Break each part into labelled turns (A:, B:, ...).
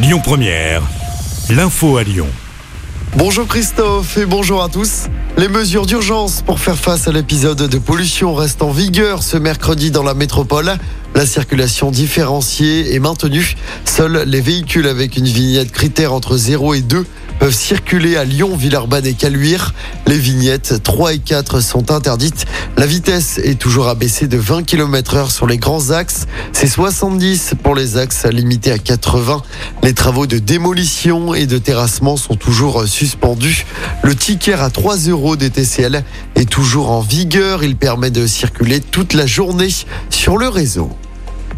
A: Lyon Première, l'info à Lyon.
B: Bonjour Christophe et bonjour à tous. Les mesures d'urgence pour faire face à l'épisode de pollution restent en vigueur ce mercredi dans la métropole. La circulation différenciée est maintenue. Seuls les véhicules avec une vignette critère entre 0 et 2 peuvent circuler à Lyon, Villeurbanne et Caluire. Les vignettes 3 et 4 sont interdites. La vitesse est toujours abaissée de 20 km heure sur les grands axes. C'est 70 pour les axes limités à 80. Les travaux de démolition et de terrassement sont toujours suspendus. Le ticket à 3 euros des TCL est toujours en vigueur. Il permet de circuler toute la journée sur le réseau.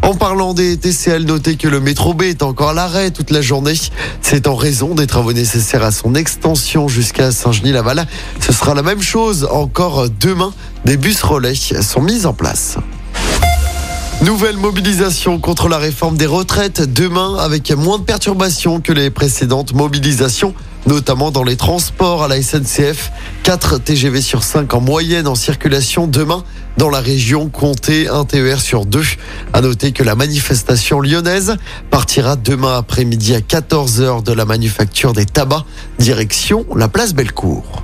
B: En parlant des TCL, notez que le métro B est encore à l'arrêt toute la journée. C'est en raison des travaux nécessaires à son extension jusqu'à Saint-Genis-Laval. Ce sera la même chose encore demain. Des bus relais sont mis en place. Nouvelle mobilisation contre la réforme des retraites demain avec moins de perturbations que les précédentes mobilisations notamment dans les transports à la SNCF. 4 TGV sur 5 en moyenne en circulation demain dans la région, comptez un TER sur 2. À noter que la manifestation lyonnaise partira demain après-midi à 14h de la manufacture des tabacs, direction la place Bellecour.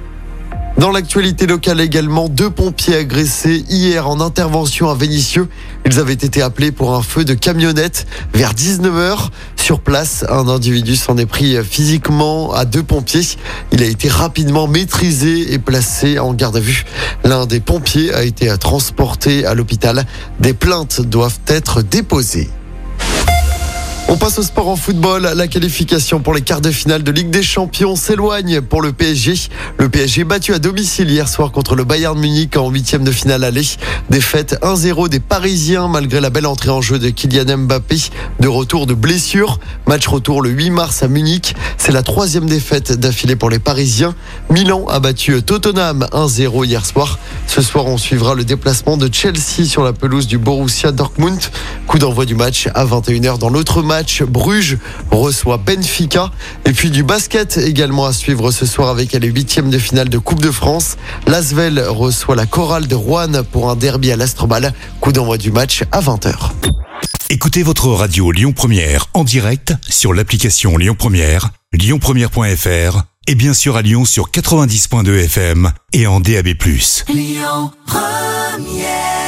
B: Dans l'actualité locale également, deux pompiers agressés hier en intervention à Vénissieux. Ils avaient été appelés pour un feu de camionnette vers 19h. Sur place, un individu s'en est pris physiquement à deux pompiers. Il a été rapidement maîtrisé et placé en garde à vue. L'un des pompiers a été transporté à l'hôpital. Des plaintes doivent être déposées. On passe au sport en football. La qualification pour les quarts de finale de Ligue des Champions s'éloigne pour le PSG. Le PSG battu à domicile hier soir contre le Bayern Munich en huitième de finale aller. Défaite 1-0 des Parisiens malgré la belle entrée en jeu de Kylian Mbappé de retour de blessure. Match retour le 8 mars à Munich. C'est la troisième défaite d'affilée pour les Parisiens. Milan a battu Tottenham 1-0 hier soir. Ce soir, on suivra le déplacement de Chelsea sur la pelouse du Borussia Dortmund. Coup d'envoi du match à 21h dans l'autre match match. Bruges reçoit Benfica. Et puis du basket également à suivre ce soir avec les huitièmes de finale de Coupe de France. Lasvel reçoit la chorale de Rouen pour un derby à l'Astrobal. Coup d'envoi du match à 20h.
A: Écoutez votre radio Lyon Première en direct sur l'application Lyon Première, lyonpremière.fr et bien sûr à Lyon sur 90.2 FM et en DAB+. Lyon Première